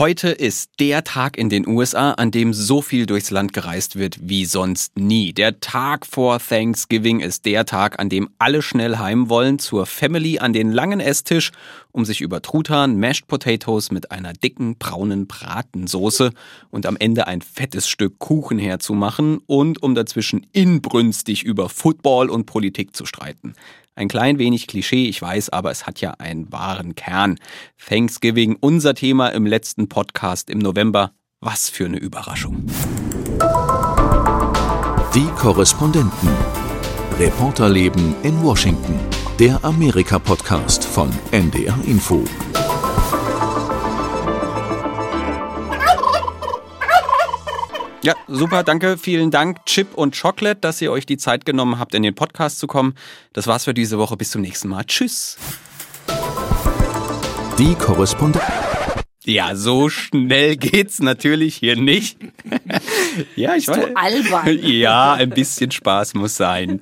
Heute ist der Tag in den USA, an dem so viel durchs Land gereist wird wie sonst nie. Der Tag vor Thanksgiving ist der Tag, an dem alle schnell heim wollen zur Family an den langen Esstisch, um sich über Truthahn, Mashed Potatoes mit einer dicken braunen Bratensoße und am Ende ein fettes Stück Kuchen herzumachen und um dazwischen inbrünstig über Football und Politik zu streiten. Ein klein wenig Klischee, ich weiß, aber es hat ja einen wahren Kern. Thanksgiving, unser Thema im letzten Podcast im November. Was für eine Überraschung. Die Korrespondenten. Reporterleben in Washington. Der Amerika-Podcast von NDR Info. Ja, super, danke, vielen Dank, Chip und Chocolate, dass ihr euch die Zeit genommen habt, in den Podcast zu kommen. Das war's für diese Woche. Bis zum nächsten Mal. Tschüss. Die Korrespondent. Ja, so schnell geht's natürlich hier nicht. ja, ich weiß. Du albern. Ja, ein bisschen Spaß muss sein.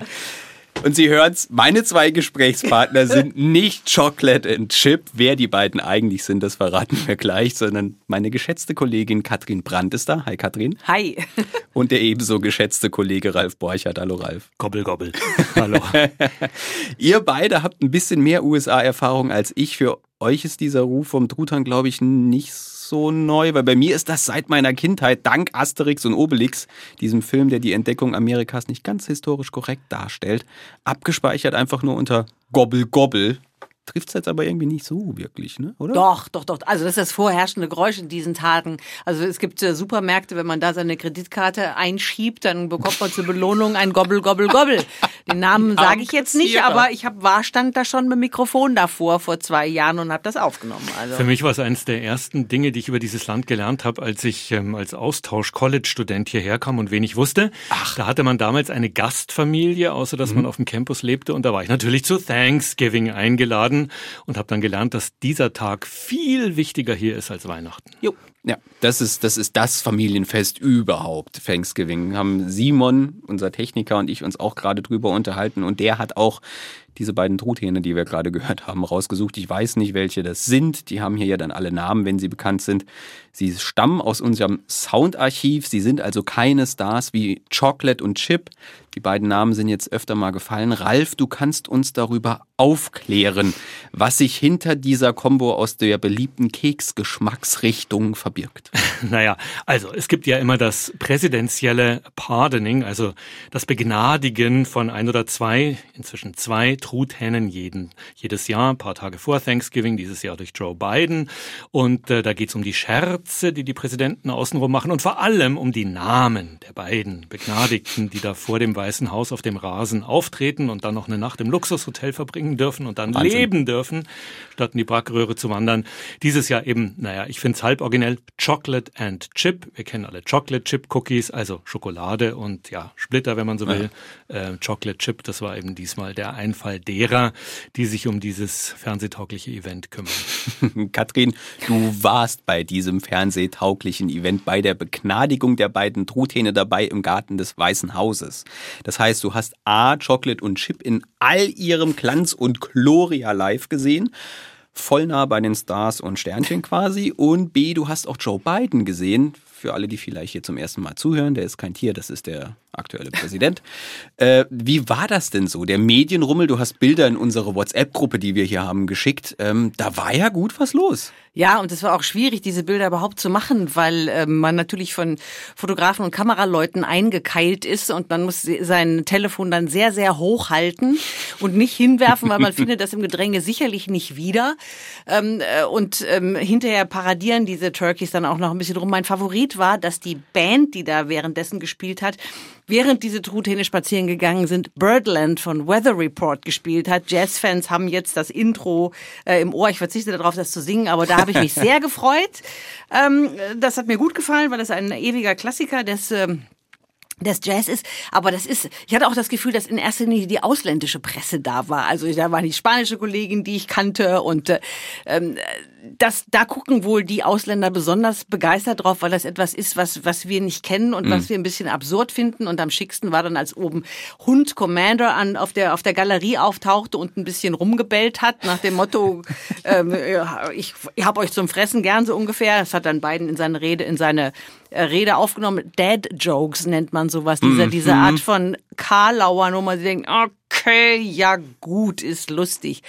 Und Sie hören's, meine zwei Gesprächspartner sind nicht Chocolate and Chip. Wer die beiden eigentlich sind, das verraten wir gleich, sondern meine geschätzte Kollegin Katrin Brandt ist da. Hi Katrin. Hi. Und der ebenso geschätzte Kollege Ralf Borchert. Hallo Ralf. Gobbel, gobbel. Hallo. Ihr beide habt ein bisschen mehr USA-Erfahrung als ich. Für euch ist dieser Ruf vom Truthahn, glaube ich, nicht so so neu, weil bei mir ist das seit meiner Kindheit, dank Asterix und Obelix, diesem Film, der die Entdeckung Amerikas nicht ganz historisch korrekt darstellt, abgespeichert einfach nur unter Gobbel Gobbel trifft es jetzt aber irgendwie nicht so wirklich, ne? oder? Doch, doch, doch. Also das ist das vorherrschende Geräusch in diesen Tagen. Also es gibt äh, Supermärkte, wenn man da seine Kreditkarte einschiebt, dann bekommt man zur Belohnung ein Gobbel, Gobbel, Gobbel. Den Namen sage ich jetzt nicht, aber ich habe war stand da schon mit Mikrofon davor vor zwei Jahren und habe das aufgenommen. Also. Für mich war es eines der ersten Dinge, die ich über dieses Land gelernt habe, als ich ähm, als Austausch-College-Student hierher kam und wenig wusste. Ach. Da hatte man damals eine Gastfamilie, außer dass mhm. man auf dem Campus lebte und da war ich natürlich zu Thanksgiving eingeladen und habe dann gelernt, dass dieser Tag viel wichtiger hier ist als Weihnachten. Jo. Ja, das ist, das ist das Familienfest überhaupt, Thanksgiving. Haben Simon, unser Techniker und ich uns auch gerade drüber unterhalten und der hat auch diese beiden Truthähne, die wir gerade gehört haben, rausgesucht. Ich weiß nicht, welche das sind. Die haben hier ja dann alle Namen, wenn sie bekannt sind. Sie stammen aus unserem Soundarchiv. Sie sind also keine Stars wie Chocolate und Chip. Die beiden Namen sind jetzt öfter mal gefallen. Ralf, du kannst uns darüber aufklären, was sich hinter dieser Kombo aus der beliebten Keksgeschmacksrichtung verbirgt. Naja, also es gibt ja immer das präsidentielle Pardoning, also das Begnadigen von ein oder zwei, inzwischen zwei Truthähnen jeden, jedes Jahr, ein paar Tage vor Thanksgiving, dieses Jahr durch Joe Biden. Und äh, da geht es um die Scherze, die die Präsidenten außenrum machen und vor allem um die Namen der beiden Begnadigten, die da vor dem Weißen Haus auf dem Rasen auftreten und dann noch eine Nacht im Luxushotel verbringen dürfen und dann Wahnsinn. leben dürfen, statt in die Brackröhre zu wandern. Dieses Jahr eben, naja, ich finde es halb originell, Chocolate and Chip. Wir kennen alle Chocolate Chip Cookies, also Schokolade und ja, Splitter, wenn man so will. Ja. Äh, Chocolate Chip, das war eben diesmal der Einfall derer, die sich um dieses fernsehtaugliche Event kümmern. Katrin, du warst bei diesem fernsehtauglichen Event bei der Begnadigung der beiden Truthähne dabei im Garten des Weißen Hauses. Das heißt, du hast A, Chocolate und Chip in all ihrem Glanz und Gloria live gesehen voll nah bei den Stars und Sternchen quasi. Und B, du hast auch Joe Biden gesehen. Für alle, die vielleicht hier zum ersten Mal zuhören, der ist kein Tier, das ist der aktuelle Präsident. äh, wie war das denn so? Der Medienrummel, du hast Bilder in unsere WhatsApp-Gruppe, die wir hier haben, geschickt. Ähm, da war ja gut was los. Ja, und es war auch schwierig, diese Bilder überhaupt zu machen, weil äh, man natürlich von Fotografen und Kameraleuten eingekeilt ist und man muss sein Telefon dann sehr, sehr hoch halten und nicht hinwerfen, weil man findet das im Gedränge sicherlich nicht wieder. Ähm, äh, und ähm, hinterher paradieren diese Turkeys dann auch noch ein bisschen rum. Mein Favorit war, dass die Band, die da währenddessen gespielt hat, während diese Truthähne spazieren gegangen sind, Birdland von Weather Report gespielt hat. Jazzfans haben jetzt das Intro äh, im Ohr. Ich verzichte darauf, das zu singen, aber da habe ich mich sehr gefreut. Ähm, das hat mir gut gefallen, weil das ein ewiger Klassiker des ähm, des Jazz ist, aber das ist, ich hatte auch das Gefühl, dass in erster Linie die ausländische Presse da war. Also da war die spanische Kollegin, die ich kannte und äh, ähm, das, da gucken wohl die Ausländer besonders begeistert drauf, weil das etwas ist, was, was wir nicht kennen und mhm. was wir ein bisschen absurd finden. Und am schicksten war dann, als oben Hund Commander an, auf der, auf der Galerie auftauchte und ein bisschen rumgebellt hat, nach dem Motto, ähm, ich, ich habe euch zum Fressen gern so ungefähr. Das hat dann Biden in seine Rede, in seine äh, Rede aufgenommen. Dad Jokes nennt man sowas, diese, mhm. diese Art von Karlauer Nummer. Sie denken, okay, ja gut, ist lustig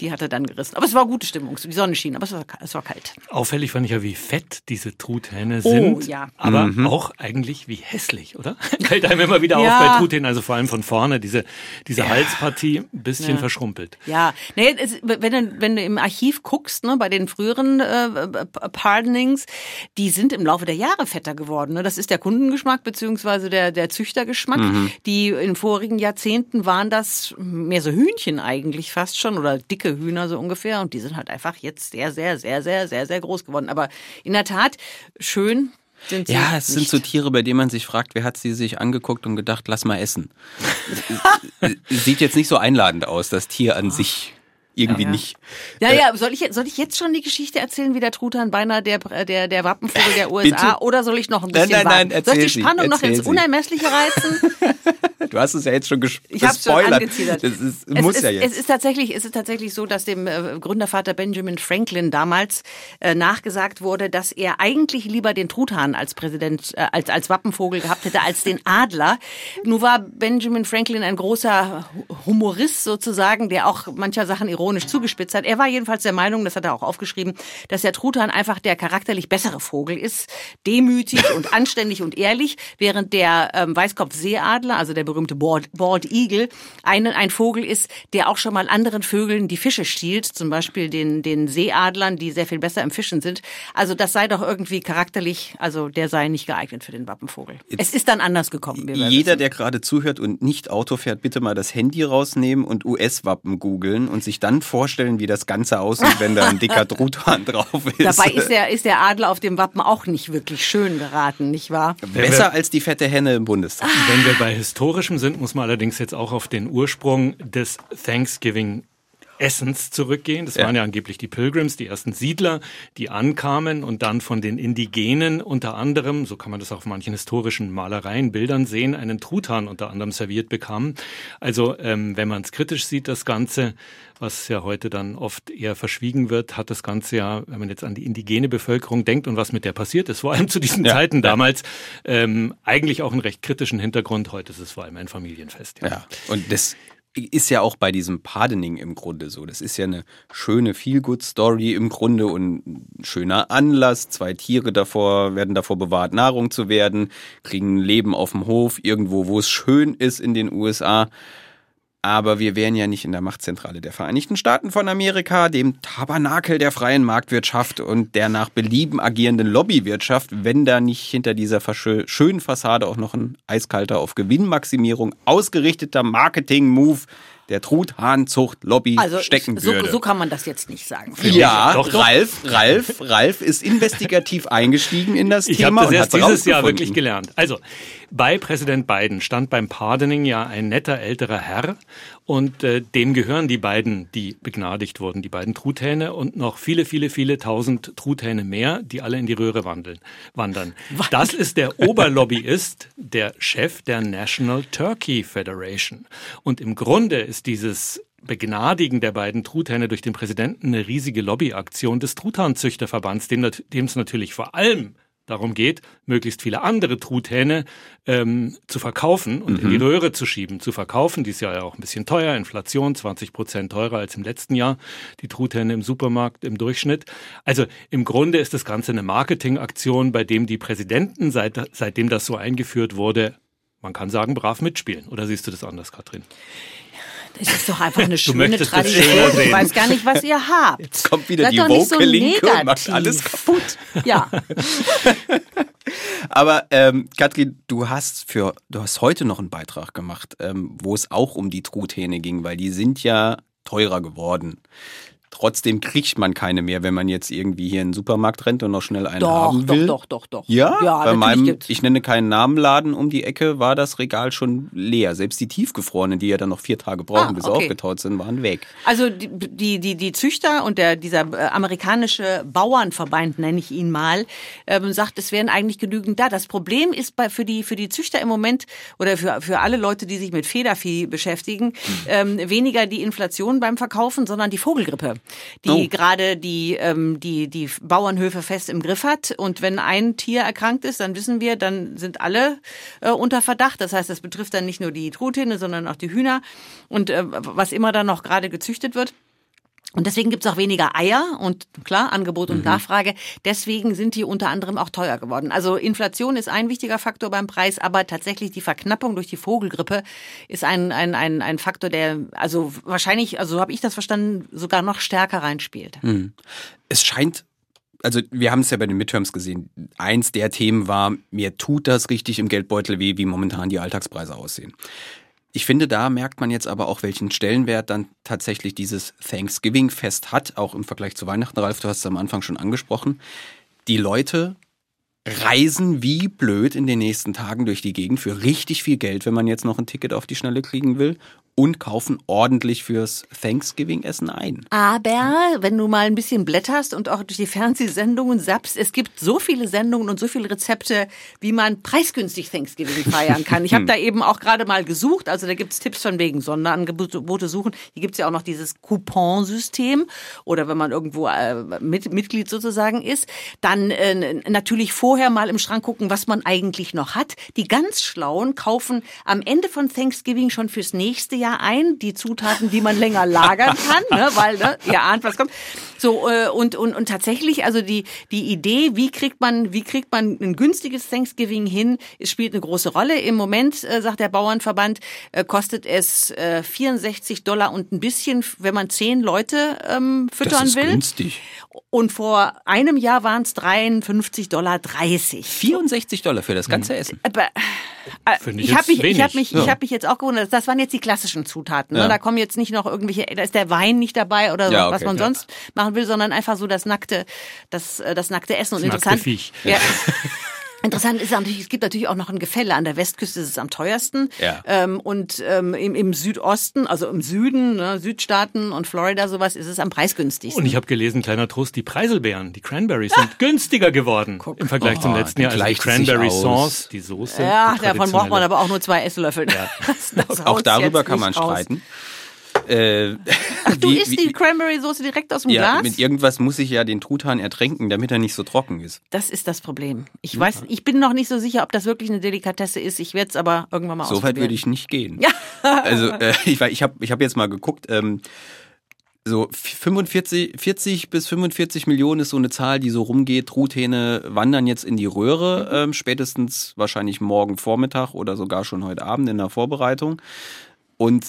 die hat er dann gerissen. Aber es war gute Stimmung, die Sonne schien, aber es war, es war kalt. Auffällig fand ich ja, wie fett diese Truthähne oh, sind, oh, ja. aber mhm. auch eigentlich wie hässlich, oder? Fällt einem immer wieder ja. auf bei Truthähnen, also vor allem von vorne, diese, diese ja. Halspartie ein bisschen verschrumpelt. Ja, nee, es, wenn, du, wenn du im Archiv guckst, ne, bei den früheren äh, Pardonings, die sind im Laufe der Jahre fetter geworden. Ne? Das ist der Kundengeschmack beziehungsweise der, der Züchtergeschmack. Mhm. Die in vorigen Jahrzehnten waren das mehr so Hühnchen eigentlich fast schon oder dicke Hühner so ungefähr. Und die sind halt einfach jetzt sehr, sehr, sehr, sehr, sehr, sehr groß geworden. Aber in der Tat schön. Sind sie ja, es nicht. sind so Tiere, bei denen man sich fragt, wer hat sie sich angeguckt und gedacht, lass mal essen. Sieht jetzt nicht so einladend aus, das Tier an oh. sich irgendwie ja. nicht. Ja, ja, soll ich, soll ich jetzt schon die Geschichte erzählen, wie der Truthahn beinahe der, der, der Wappenvogel der USA Bitte? oder soll ich noch ein bisschen nein, nein, nein, Soll ich die Spannung noch ins Unermessliche reizen? du hast es ja jetzt schon gespoilert. Ich habe schon angeziedert. Das ist, es muss ist, ja jetzt. Es ist tatsächlich, es ist tatsächlich so, dass dem äh, Gründervater Benjamin Franklin damals äh, nachgesagt wurde, dass er eigentlich lieber den Truthahn als Präsident, äh, als, als Wappenvogel gehabt hätte, als den Adler. Nun war Benjamin Franklin ein großer Humorist sozusagen, der auch mancher Sachen ironisch zugespitzt hat. Er war jedenfalls der Meinung, das hat er auch aufgeschrieben, dass der Truthahn einfach der charakterlich bessere Vogel ist, demütig und anständig und ehrlich, während der ähm, Weißkopfseeadler, also der berühmte Bald, Bald Eagle, ein, ein Vogel ist, der auch schon mal anderen Vögeln die Fische stiehlt, zum Beispiel den, den Seeadlern, die sehr viel besser im Fischen sind. Also das sei doch irgendwie charakterlich, also der sei nicht geeignet für den Wappenvogel. Jetzt es ist dann anders gekommen. Jeder, der gerade zuhört und nicht Auto fährt, bitte mal das Handy rausnehmen und US-Wappen googeln und sich dann vorstellen, wie das Ganze aussieht, wenn da ein dicker Truthahn drauf ist. Dabei ist der, ist der Adler auf dem Wappen auch nicht wirklich schön geraten, nicht wahr? Besser als die fette Henne im Bundestag. Wenn wir bei historischem sind, muss man allerdings jetzt auch auf den Ursprung des Thanksgiving Essens zurückgehen. Das ja. waren ja angeblich die Pilgrims, die ersten Siedler, die ankamen und dann von den Indigenen unter anderem, so kann man das auf manchen historischen Malereien, Bildern sehen, einen Truthahn unter anderem serviert bekamen. Also ähm, wenn man es kritisch sieht, das Ganze, was ja heute dann oft eher verschwiegen wird, hat das Ganze ja, wenn man jetzt an die indigene Bevölkerung denkt und was mit der passiert ist, vor allem zu diesen ja. Zeiten damals, ähm, eigentlich auch einen recht kritischen Hintergrund. Heute ist es vor allem ein Familienfest. Ja, ja. und das ist ja auch bei diesem Pardoning im Grunde so. Das ist ja eine schöne Feel-Good-Story im Grunde und ein schöner Anlass. Zwei Tiere davor werden davor bewahrt, Nahrung zu werden, kriegen ein Leben auf dem Hof, irgendwo, wo es schön ist in den USA. Aber wir wären ja nicht in der Machtzentrale der Vereinigten Staaten von Amerika, dem Tabernakel der freien Marktwirtschaft und der nach Belieben agierenden Lobbywirtschaft, wenn da nicht hinter dieser schönen Fassade auch noch ein eiskalter auf Gewinnmaximierung ausgerichteter Marketing-Move der Truthahnzucht-Lobby also stecken so, würde. So kann man das jetzt nicht sagen. Ja, doch, doch. Ralf, Ralf, Ralf ist investigativ eingestiegen in das ich Thema. Ich habe das erst dieses Jahr wirklich gelernt. Also, bei Präsident Biden stand beim Pardoning ja ein netter älterer Herr und äh, dem gehören die beiden, die begnadigt wurden, die beiden Truthähne und noch viele, viele, viele tausend Truthähne mehr, die alle in die Röhre wandeln, wandern. Das ist der Oberlobbyist, der Chef der National Turkey Federation. Und im Grunde ist dieses Begnadigen der beiden Truthähne durch den Präsidenten eine riesige Lobbyaktion des Truthahnzüchterverbands, dem es natürlich vor allem darum geht, möglichst viele andere Truthähne ähm, zu verkaufen und mhm. in die mhm. Röhre zu schieben. Zu verkaufen, die ist ja auch ein bisschen teuer, Inflation, 20 Prozent teurer als im letzten Jahr, die Truthähne im Supermarkt im Durchschnitt. Also im Grunde ist das Ganze eine Marketingaktion, bei dem die Präsidenten, seit, seitdem das so eingeführt wurde, man kann sagen, brav mitspielen. Oder siehst du das anders, Katrin? Das ist doch einfach eine schöne Tradition. Ich weiß gar nicht, was ihr habt. Jetzt kommt wieder Seid die woke so Linke und macht alles kaputt. Ja. Aber ähm, Katrin, du hast für, du hast heute noch einen Beitrag gemacht, ähm, wo es auch um die Truthähne ging, weil die sind ja teurer geworden. Trotzdem kriegt man keine mehr, wenn man jetzt irgendwie hier in den Supermarkt rennt und noch schnell einen Doch, haben doch, will. doch, doch, doch. Ja, Ja, bei meinem, gibt's. ich nenne keinen Namenladen um die Ecke, war das Regal schon leer. Selbst die tiefgefrorenen, die ja dann noch vier Tage brauchen, Ah, bis sie okay. aufgetaut sind, waren weg. Also die, die, die, die Züchter und der, dieser äh, amerikanische Bauernverband, nenne ich ihn mal, ähm, sagt, es wären eigentlich genügend da. Das Problem ist bei, für, die, für die Züchter im Moment oder für, für alle Leute, die sich mit Federvieh beschäftigen, ähm, weniger die Inflation beim Verkaufen, sondern die Vogelgrippe, die Oh. gerade die, ähm, die, die Bauernhöfe fest im Griff hat. Und wenn ein Tier erkrankt ist, dann wissen wir, dann sind alle äh, unter Verdacht. Das heißt, das betrifft dann nicht nur die Truthähne, sondern auch die Hühner und äh, was immer dann noch gerade gezüchtet wird. Und deswegen gibt's auch weniger Eier und klar, Angebot und Nachfrage. Deswegen sind die unter anderem auch teuer geworden. Also Inflation ist ein wichtiger Faktor beim Preis, aber tatsächlich die Verknappung durch die Vogelgrippe ist ein, ein, ein, ein Faktor, der also wahrscheinlich, also so habe ich das verstanden, sogar noch stärker reinspielt. Es scheint, also wir haben es ja bei den Midterms gesehen, eins der Themen war, mir tut das richtig im Geldbeutel weh, wie momentan die Alltagspreise aussehen. Ich finde, da merkt man jetzt aber auch, welchen Stellenwert dann tatsächlich dieses Thanksgiving-Fest hat, auch im Vergleich zu Weihnachten. Ralf, du hast es am Anfang schon angesprochen. Die Leute reisen wie blöd in den nächsten Tagen durch die Gegend für richtig viel Geld, wenn man jetzt noch ein Ticket auf die Schnelle kriegen will und kaufen ordentlich fürs Thanksgiving-Essen ein. Aber wenn du mal ein bisschen blätterst und auch durch die Fernsehsendungen zappst, es gibt so viele Sendungen und so viele Rezepte, wie man preisgünstig Thanksgiving feiern kann. Ich habe da eben auch gerade mal gesucht, also da gibt's Tipps von wegen Sonderangebote suchen. Hier gibt's ja auch noch dieses Couponsystem oder wenn man irgendwo äh, mit, Mitglied sozusagen ist, dann äh, natürlich vorher mal im Schrank gucken, was man eigentlich noch hat. Die ganz Schlauen kaufen am Ende von Thanksgiving schon fürs nächste Jahr ein, die Zutaten, die man länger lagern kann, ne, weil ne, ihr ahnt, was kommt. So äh, und und und tatsächlich, also die die Idee, wie kriegt man wie kriegt man ein günstiges Thanksgiving hin, spielt eine große Rolle. Im Moment äh, sagt der Bauernverband, äh, kostet es äh, 64 Dollar und ein bisschen, wenn man zehn Leute ähm, füttern Das ist will. günstig. Und vor einem Jahr waren es 53 Dollar 30. 64 Dollar für das ganze Essen. Aber, äh, Finde ich ich habe mich, ich wenig. mich, ich hab mich jetzt auch gewundert. Das waren jetzt die klassischen Zutaten. Ne? Ja. Da kommen jetzt nicht noch irgendwelche, da ist der Wein nicht dabei oder so, Ja, was okay, man ja. sonst machen will, sondern einfach so das nackte, das, äh, das nackte Essen. Und Das nackte interessant, Viech. Ja, Interessant ist natürlich, es gibt natürlich auch noch ein Gefälle. An der Westküste ist es am teuersten. Ja. Ähm, und ähm, im, im Südosten, also im Süden, ne, Südstaaten und Florida sowas, ist es am preisgünstigsten. Und ich habe gelesen, kleiner Trost, die Preiselbeeren, die Cranberries sind günstiger geworden im Vergleich zum Oh, letzten Jahr. Also die Cranberry aus. Sauce, die Soße. ja, die davon braucht man aber auch nur zwei Esslöffel. Das, das Auch darüber kann man nicht raus. Äh, Ach, du wie- isst die Cranberry-Soße direkt aus dem ja, Glas? mit irgendwas muss ich ja den Truthahn ertränken, damit er nicht so trocken ist. Das ist das Problem. Ich weiß, ich bin noch nicht so sicher, ob das wirklich eine Delikatesse ist. Ich werde es aber irgendwann mal So weit ausprobieren. würde ich nicht gehen. Also äh, ich, ich habe ich hab jetzt mal geguckt, ähm, so 45, 40 bis 45 Millionen ist so eine Zahl, die so rumgeht. Truthähne wandern jetzt in die Röhre, Mhm. ähm, spätestens wahrscheinlich morgen Vormittag oder sogar schon heute Abend in der Vorbereitung. Und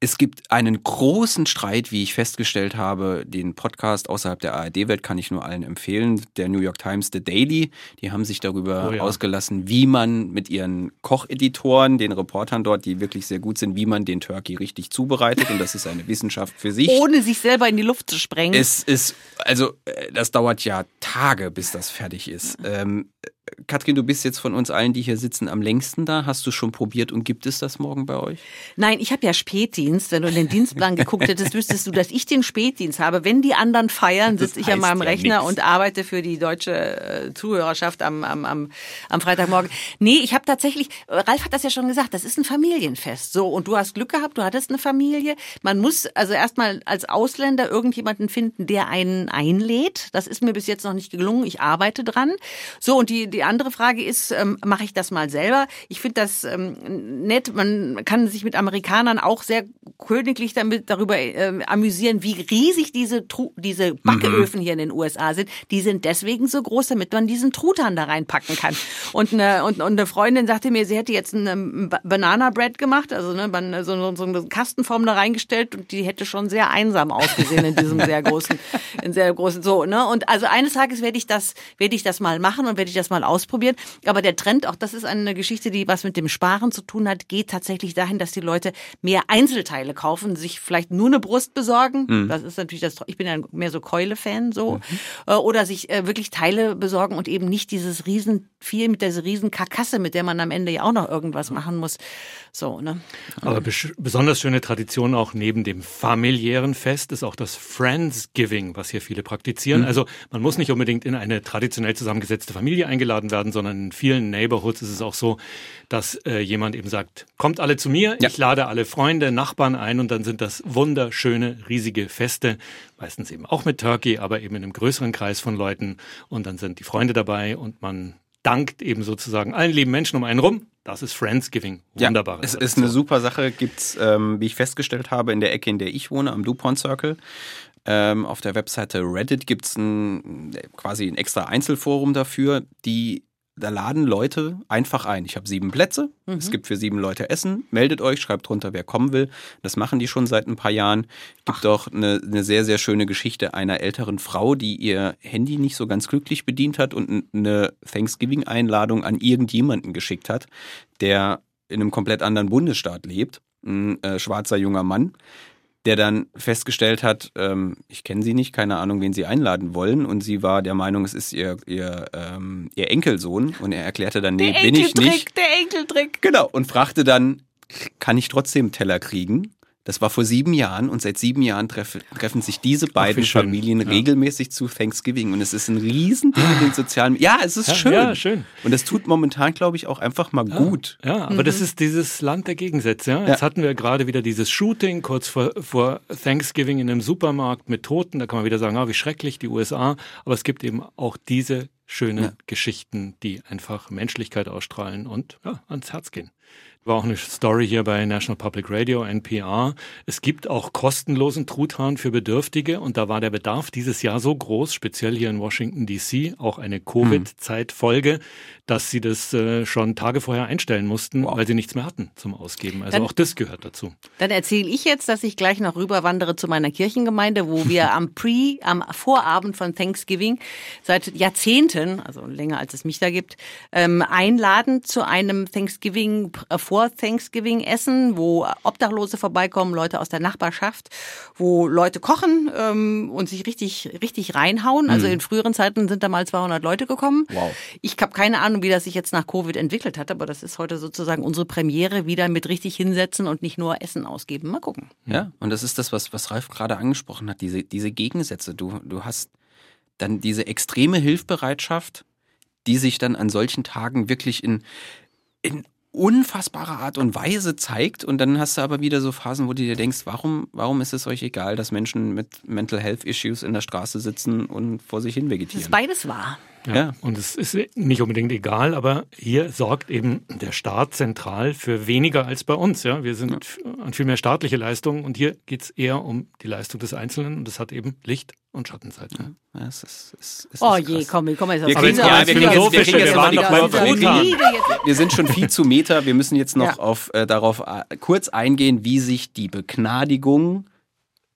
es gibt einen großen Streit, wie ich festgestellt habe. Den Podcast außerhalb der ARD-Welt kann ich nur allen empfehlen. Der New York Times, The Daily, die haben sich darüber Oh ja. ausgelassen, wie man mit ihren Kocheditoren, den Reportern dort, die wirklich sehr gut sind, wie man den Turkey richtig zubereitet. Und das ist eine Wissenschaft für sich. Ohne sich selber in die Luft zu sprengen. Es ist, also, äh, das dauert ja Tage, bis das fertig ist. Ähm, äh, Katrin, du bist jetzt von uns allen, die hier sitzen, am längsten da. Hast du schon probiert und gibt es das morgen bei euch? Nein, ich habe ja Spätdienst. Wenn du in den Dienstplan geguckt hättest, wüsstest du, dass ich den Spätdienst habe. Wenn die anderen feiern, sitze ich an meinem ja Rechner nix. und arbeite für die deutsche äh, Zuhörerschaft am, am, am, am Freitagmorgen. Nee, ich habe tatsächlich, äh, Ralf hat das ja schon gesagt, das ist ein Familienfest. So, und du hast Glück gehabt, du hattest eine Familie. Man muss also erstmal als Ausländer irgendjemanden finden, der einen einlädt. Das ist mir bis jetzt noch nicht gelungen. Ich arbeite dran. So, und die, die andere Frage ist, ähm, mache ich das mal selber? Ich finde das ähm, nett. Man kann sich mit Amerikanern auch sehr königlich damit darüber ähm, amüsieren, wie riesig diese, Tru diese Backöfen hier in den USA sind. Die sind deswegen so groß, damit man diesen Truthahn da reinpacken kann. Und eine, und, und eine Freundin sagte mir, sie hätte jetzt ein Ba- Banana Bread gemacht, also ne, so, so eine Kastenform da reingestellt und die hätte schon sehr einsam ausgesehen in diesem sehr großen, in sehr großen so. Ne? Und also eines Tages werde ich das, werde ich das mal machen und werde ich das mal ausprobieren. Aber der Trend, auch das ist eine Geschichte, die was mit dem Sparen zu tun hat, geht tatsächlich dahin, dass die Leute mehr Einzelteile kaufen, sich vielleicht nur eine Brust besorgen. Mhm. Das ist natürlich das, ich bin ja mehr so Keule-Fan so. Mhm. Äh, oder sich äh, wirklich Teile besorgen und eben nicht dieses riesen viel mit dieser riesen Karkasse, mit der man am Ende ja auch noch irgendwas machen muss. So, ne? Aber besonders schöne Tradition auch neben dem familiären Fest ist auch das Friendsgiving, was hier viele praktizieren. Mhm. Also man muss nicht unbedingt in eine traditionell zusammengesetzte Familie eingeladen werden, sondern in vielen Neighborhoods ist es auch so, dass äh, jemand eben sagt, kommt alle zu mir, ja. ich lade alle Freunde, Nachbarn ein und dann sind das wunderschöne, riesige Feste, meistens eben auch mit Turkey, aber eben in einem größeren Kreis von Leuten und dann sind die Freunde dabei und man dankt eben sozusagen allen lieben Menschen um einen rum. Das ist Friendsgiving. Wunderbar. Ja, es ist eine super Sache. Gibt's, ähm, wie ich festgestellt habe, in der Ecke, in der ich wohne, am DuPont Circle. Ähm, auf der Webseite Reddit gibt's ein, quasi ein extra Einzelforum dafür, die da laden Leute einfach ein. Ich habe sieben Plätze, mhm. es gibt für sieben Leute Essen. Meldet euch, schreibt drunter, wer kommen will. Das machen die schon seit ein paar Jahren. Gibt doch eine, eine sehr, sehr schöne Geschichte einer älteren Frau, die ihr Handy nicht so ganz glücklich bedient hat und eine Thanksgiving-Einladung an irgendjemanden geschickt hat, der in einem komplett anderen Bundesstaat lebt. Ein äh, schwarzer junger Mann der dann festgestellt hat, ähm, ich kenne sie nicht, keine Ahnung, wen sie einladen wollen. Und sie war der Meinung, es ist ihr, ihr, ähm, ihr Enkelsohn. Und er erklärte dann, nee, bin ich nicht. Der Enkeltrick. Genau. Und fragte dann, kann ich trotzdem Teller kriegen? Das war vor sieben Jahren und seit sieben Jahren treff, treffen sich diese beiden Ach, Familien ja. regelmäßig zu Thanksgiving und es ist ein Riesending in den sozialen Ja, es ist ja, schön. Ja, schön. Und das tut momentan, glaube ich, auch einfach mal ja, gut. Ja, aber mhm. das ist dieses Land der Gegensätze. Ja? Jetzt hatten wir gerade wieder dieses Shooting kurz vor, vor Thanksgiving in einem Supermarkt mit Toten. Da kann man wieder sagen, ah, wie schrecklich die USA. Aber es gibt eben auch diese schönen Geschichten, die einfach Menschlichkeit ausstrahlen und ja, ans Herz gehen. War auch eine Story hier bei National Public Radio, NPR. Es gibt auch kostenlosen Truthahn für Bedürftige und da war der Bedarf dieses Jahr so groß, speziell hier in Washington DC, auch eine Covid-Zeitfolge, dass sie das äh, schon Tage vorher einstellen mussten, wow. weil sie nichts mehr hatten zum Ausgeben. Also dann, auch das gehört dazu. Dann erzähle ich jetzt, dass ich gleich noch rüberwandere zu meiner Kirchengemeinde, wo wir am Pre, am Vorabend von Thanksgiving seit Jahrzehnten, also länger als es mich da gibt, ähm, einladen zu einem Thanksgiving vor Thanksgiving essen, wo Obdachlose vorbeikommen, Leute aus der Nachbarschaft, wo Leute kochen ähm, und sich richtig richtig reinhauen. Also mhm. in früheren Zeiten sind da mal 200 Leute gekommen. Wow. Ich habe keine Ahnung, wie das sich jetzt nach Covid entwickelt hat, aber das ist heute sozusagen unsere Premiere, wieder mit richtig hinsetzen und nicht nur Essen ausgeben. Mal gucken. Ja, und das ist das, was, was Ralf gerade angesprochen hat, diese, diese Gegensätze. Du, du hast dann diese extreme Hilfbereitschaft, die sich dann an solchen Tagen wirklich in, in unfassbare Art und Weise zeigt und dann hast du aber wieder so Phasen, wo du dir denkst, warum, warum ist es euch egal, dass Menschen mit Mental Health Issues in der Straße sitzen und vor sich hin vegetieren? Das ist beides wahr. Ja. ja. Und es ist nicht unbedingt egal, aber hier sorgt eben der Staat zentral für weniger als bei uns. Ja, wir sind ja. an viel mehr staatliche Leistungen und hier geht es eher um die Leistung des Einzelnen und das hat eben Licht und Schattenseiten. Ja, es ist, es, es oh je, komm, komm jetzt wir kriegen, ja, wir, kriegen jetzt, wir, kriegen jetzt wir, wir, wir sind schon viel zu Meter. Wir müssen jetzt noch auf, äh, darauf äh, kurz eingehen, wie sich die Begnadigung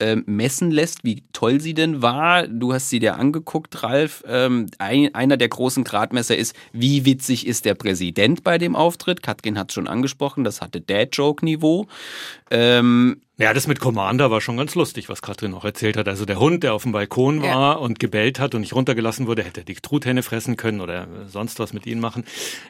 äh, messen lässt, wie toll sie denn war. Du hast sie dir angeguckt, Ralf. Ähm, ein, einer der großen Gradmesser ist, wie witzig ist der Präsident bei dem Auftritt? Katrin hat es schon angesprochen, das hatte Dad-Joke-Niveau. Ähm, ja, das mit Commander war schon ganz lustig, was Katrin auch erzählt hat. Also der Hund, der auf dem Balkon war ja. und gebellt hat und nicht runtergelassen wurde, hätte die Truthähne fressen können oder sonst was mit ihnen machen.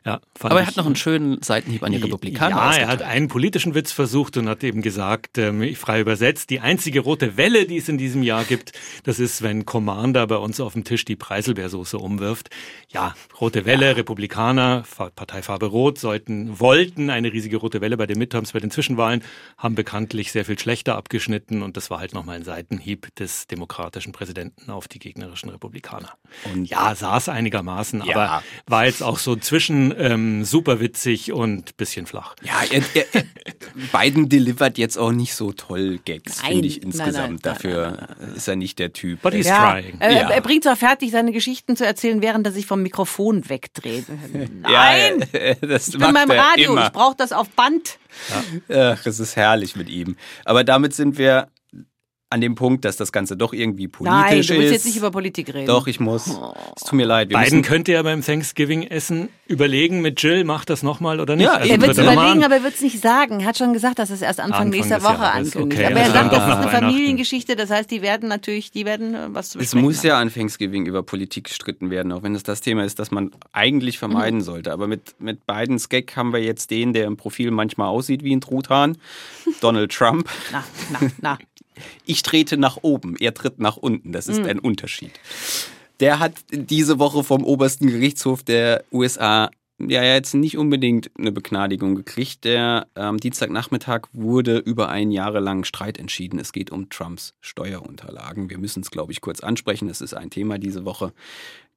Ja, Aber er hat noch einen schönen Seitenhieb an die Republikaner. Ja, er hat einen politischen Witz versucht und hat eben gesagt, ähm, frei übersetzt, die einzige rote Welle, die es in diesem Jahr gibt, das ist, wenn Commander bei uns auf dem Tisch die Preiselbeersoße umwirft. Ja, rote Welle, ja. Republikaner, Parteifarbe Rot, sollten, wollten eine riesige rote Welle bei den Midterms, bei den Zwischenwahlen, haben bekanntlich sehr viel schlechter abgeschnitten und das war halt nochmal ein Seitenhieb des demokratischen Präsidenten auf die gegnerischen Republikaner. Und ja, saß einigermaßen, ja. aber war jetzt auch so zwischen ähm, super witzig und bisschen flach. Ja, er, er, Biden delivert jetzt auch nicht so toll Gags, finde ich insgesamt. Nein, nein, Dafür nein, ist er nicht der Typ. But he's ja, trying. Äh, ja. Er bringt zwar fertig, seine Geschichten zu erzählen, während er sich vom Mikrofon wegdreht. Nein! Ja, das ich bin beim Radio, immer. ich brauche das auf Band. Ja. Ach, es ist herrlich mit ihm. Aber damit sind wir an dem Punkt, dass das Ganze doch irgendwie politisch Nein, ist. du willst jetzt nicht über Politik reden. Doch, ich muss. Es tut mir leid. Wir Biden könnte ja beim Thanksgiving-Essen überlegen mit Jill, macht das nochmal oder nicht? Ja, Also er Er wird er es überlegen, aber er wird es nicht sagen. Er hat schon gesagt, dass es erst Anfang, Anfang nächster Woche Jahres. ankündigt. Okay, aber er also sagt, dann das ist eine. Familiengeschichte. Das heißt, die werden natürlich, die werden äh, was zu es muss haben. ja an Thanksgiving über Politik gestritten werden, auch wenn es das Thema ist, das man eigentlich vermeiden Mhm. sollte. Aber mit, mit Bidens Gag haben wir jetzt den, der im Profil manchmal aussieht wie ein Truthahn, Donald Trump. Na, na, na. Ich trete nach oben, er tritt nach unten. Das ist Mhm. ein Unterschied. Der hat diese Woche vom obersten Gerichtshof der USA ja jetzt nicht unbedingt eine Begnadigung gekriegt. Der am Dienstagnachmittag wurde über einen jahrelangen Streit entschieden. Es geht um Trumps Steuerunterlagen. Wir müssen es, glaube ich, kurz ansprechen. Es ist ein Thema diese Woche.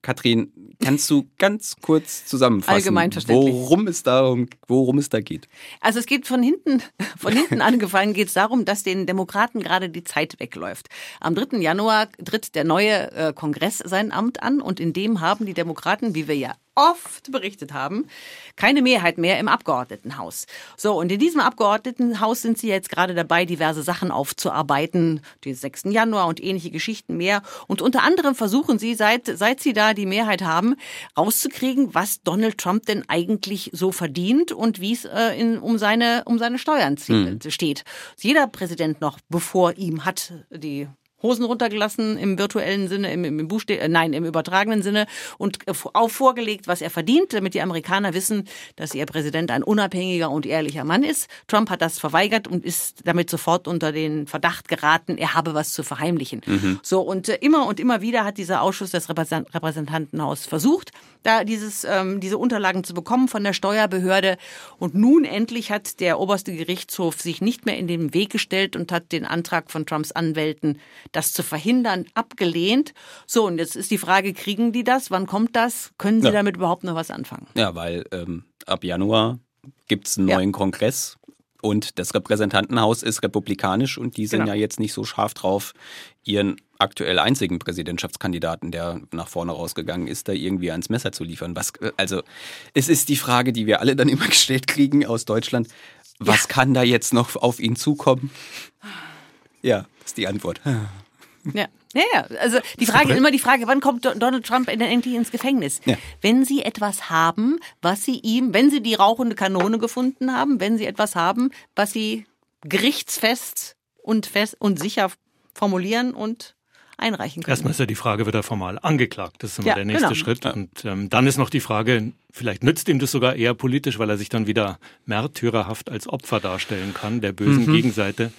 Katrin, kannst du ganz kurz zusammenfassen, worum es darum, worum es da geht? Also es geht von hinten, von hinten angefangen geht es darum, dass den Demokraten gerade die Zeit wegläuft. Am 3. Januar tritt der neue äh, Kongress sein Amt an und in dem haben die Demokraten, wie wir ja oft berichtet haben, keine Mehrheit mehr im Abgeordnetenhaus. So, und in diesem Abgeordnetenhaus sind sie jetzt gerade dabei, diverse Sachen aufzuarbeiten, den 6. Januar und ähnliche Geschichten mehr. Und unter anderem versuchen sie, seit, seit sie da die Mehrheit haben, rauszukriegen, was Donald Trump denn eigentlich so verdient und wie es äh, in, um, seine, um seine Steuern zie- steht. Jeder Präsident noch, bevor ihm hat die Hosen runtergelassen im virtuellen Sinne, im, im Buchste äh, nein, im übertragenen Sinne und äh, auch vorgelegt, was er verdient, damit die Amerikaner wissen, dass ihr Präsident ein unabhängiger und ehrlicher Mann ist. Trump hat das verweigert und ist damit sofort unter den Verdacht geraten, er habe was zu verheimlichen. So und äh, immer und immer wieder hat dieser Ausschuss des Repräsent- Repräsentantenhaus versucht, da dieses ähm, diese Unterlagen zu bekommen von der Steuerbehörde und nun endlich hat der oberste Gerichtshof sich nicht mehr in den Weg gestellt und hat den Antrag von Trumps Anwälten das zu verhindern, abgelehnt. So, und jetzt ist die Frage, kriegen die das? Wann kommt das? Können sie Ja. damit überhaupt noch was anfangen? Ja, weil ähm, ab Januar gibt es einen Ja. neuen Kongress und das Repräsentantenhaus ist republikanisch und die sind Genau. ja jetzt nicht so scharf drauf, ihren aktuell einzigen Präsidentschaftskandidaten, der nach vorne rausgegangen ist, da irgendwie ans Messer zu liefern. Was, äh, also es ist die Frage, die wir alle dann immer gestellt kriegen aus Deutschland. Was kann da jetzt noch auf ihn zukommen? Ja, ist die Antwort. Ja. Ja, ja. Also die Frage ist immer die Frage, wann kommt Do- Donald Trump endlich ins Gefängnis? Ja. Wenn Sie etwas haben, was Sie ihm, wenn Sie die rauchende Kanone gefunden haben, wenn Sie etwas haben, was Sie gerichtsfest und fest und sicher formulieren und einreichen können. Erstmal ist ja die Frage, wird er formal angeklagt? Das ist immer Ja, der nächste genau. Schritt. Und ähm, dann ist noch die Frage, vielleicht nützt ihm das sogar eher politisch, weil er sich dann wieder märtyrerhaft als Opfer darstellen kann, der bösen Mhm. Gegenseite.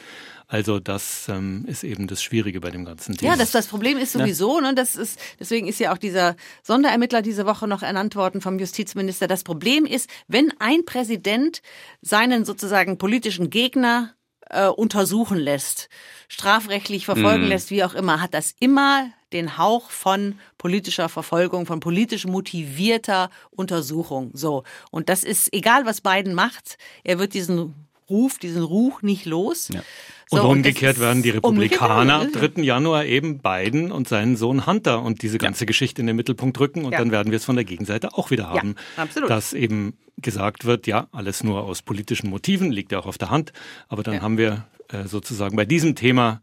Also das ähm, ist eben das Schwierige bei dem ganzen Thema. Ja, das, das Problem ist sowieso, ne, das ist, deswegen ist ja auch dieser Sonderermittler diese Woche noch ernannt worden vom Justizminister. Das Problem ist, wenn ein Präsident seinen sozusagen politischen Gegner äh, untersuchen lässt, strafrechtlich verfolgen lässt, wie auch immer, hat das immer den Hauch von politischer Verfolgung, von politisch motivierter Untersuchung. So. Und das ist, egal was Biden macht, er wird diesen Ruf, diesen Ruch nicht los. Ja. Und So, umgekehrt das werden die Republikaner am werden- 3. Januar eben Biden und seinen Sohn Hunter und diese ganze Geschichte in den Mittelpunkt rücken und Ja. dann werden wir es von der Gegenseite auch wieder haben, absolut. dass eben gesagt wird, ja, alles nur aus politischen Motiven, liegt ja auch auf der Hand, aber dann Ja. haben wir äh, sozusagen bei diesem Thema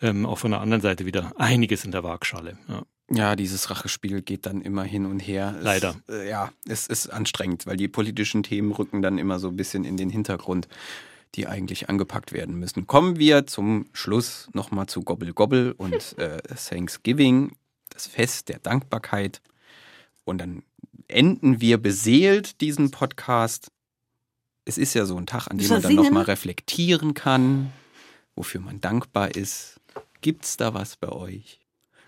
ähm, auch von der anderen Seite wieder einiges in der Waagschale. Ja. Ja, dieses Rachespiel geht dann immer hin und her. Es, Leider. Äh, ja, es ist anstrengend, weil die politischen Themen rücken dann immer so ein bisschen in den Hintergrund, die eigentlich angepackt werden müssen. Kommen wir zum Schluss nochmal zu Gobble Gobble und äh, Thanksgiving, das Fest der Dankbarkeit. Und dann enden wir beseelt diesen Podcast. Es ist ja so ein Tag, an dem man dann nochmal reflektieren kann, wofür man dankbar ist. Gibt's da was bei euch?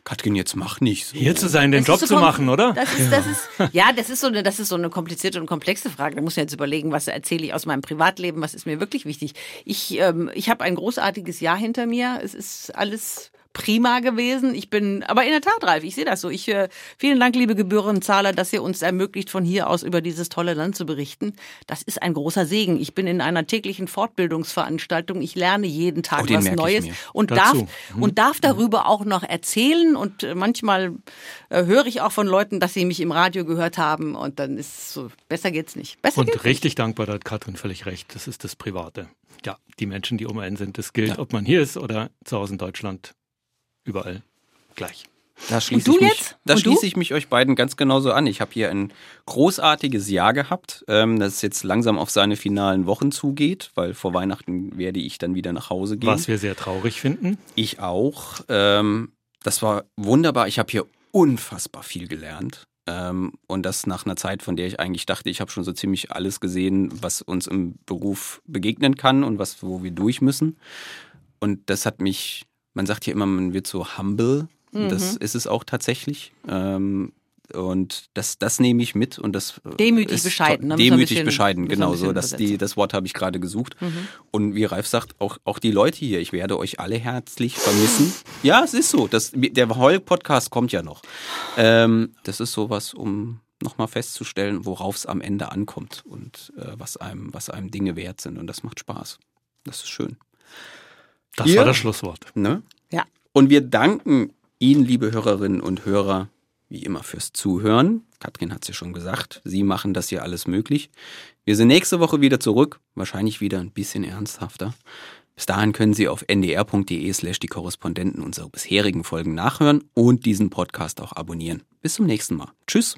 Katrin, jetzt mach nicht so. Hier zu sein, den Das Job so zu machen, oder? Das ist, das ist, ja, das ist so eine, das ist so eine komplizierte und komplexe Frage. Da muss man jetzt überlegen, was erzähle ich aus meinem Privatleben, was ist mir wirklich wichtig. Ich, ähm, ich habe ein großartiges Jahr hinter mir. Es ist alles prima gewesen. Ich bin aber in der Tat, Ralf, ich sehe das so. Ich äh, vielen Dank, liebe Gebührenzahler, dass ihr uns ermöglicht, von hier aus über dieses tolle Land zu berichten. Das ist ein großer Segen. Ich bin in einer täglichen Fortbildungsveranstaltung. Ich lerne jeden Tag Oh, was Neues und Dazu. darf Mhm. und darf darüber auch noch erzählen. Und äh, manchmal äh, höre ich auch von Leuten, dass sie mich im Radio gehört haben. Und dann ist so besser geht's nicht. Besser geht's Und richtig dankbar, da hat Katrin völlig recht, das ist das Private. Ja, die Menschen, die um einen sind, das gilt, ob man hier ist oder zu Hause in Deutschland, überall gleich. Da schließe du ich mich, jetzt? da Und schließe du? ich mich euch beiden ganz genauso an. Ich habe hier ein großartiges Jahr gehabt, ähm, das jetzt langsam auf seine finalen Wochen zugeht, weil vor Weihnachten werde ich dann wieder nach Hause gehen. Was wir sehr traurig finden. Ich auch. Ähm, das war wunderbar. Ich habe hier unfassbar viel gelernt. Ähm, und das nach einer Zeit, von der ich eigentlich dachte, ich habe schon so ziemlich alles gesehen, was uns im Beruf begegnen kann und was, wo wir durch müssen. Und das hat mich, man sagt hier immer, man wird so humble. Und Das ist es auch tatsächlich. Ähm, und das, das nehme ich mit und das Demütig ist bescheiden, ne? Demütig bisschen- bescheiden, genau so. Das, die, das Wort habe ich gerade gesucht. Und wie Ralf sagt, auch, auch die Leute hier, ich werde euch alle herzlich vermissen. Ja, es ist so. Das, der Heul-Podcast kommt ja noch. Ähm, das ist sowas, um nochmal festzustellen, worauf es am Ende ankommt und äh, was, einem, was einem Dinge wert sind. Und das macht Spaß. Das ist schön. Das Ja. war das Schlusswort. Ne? Ja. Und wir danken Ihnen, liebe Hörerinnen und Hörer, wie immer fürs Zuhören. Katrin hat es ja schon gesagt, Sie machen das hier alles möglich. Wir sind nächste Woche wieder zurück, wahrscheinlich wieder ein bisschen ernsthafter. Bis dahin können Sie auf ndr.de slash die Korrespondenten unsere bisherigen Folgen nachhören und diesen Podcast auch abonnieren. Bis zum nächsten Mal. Tschüss.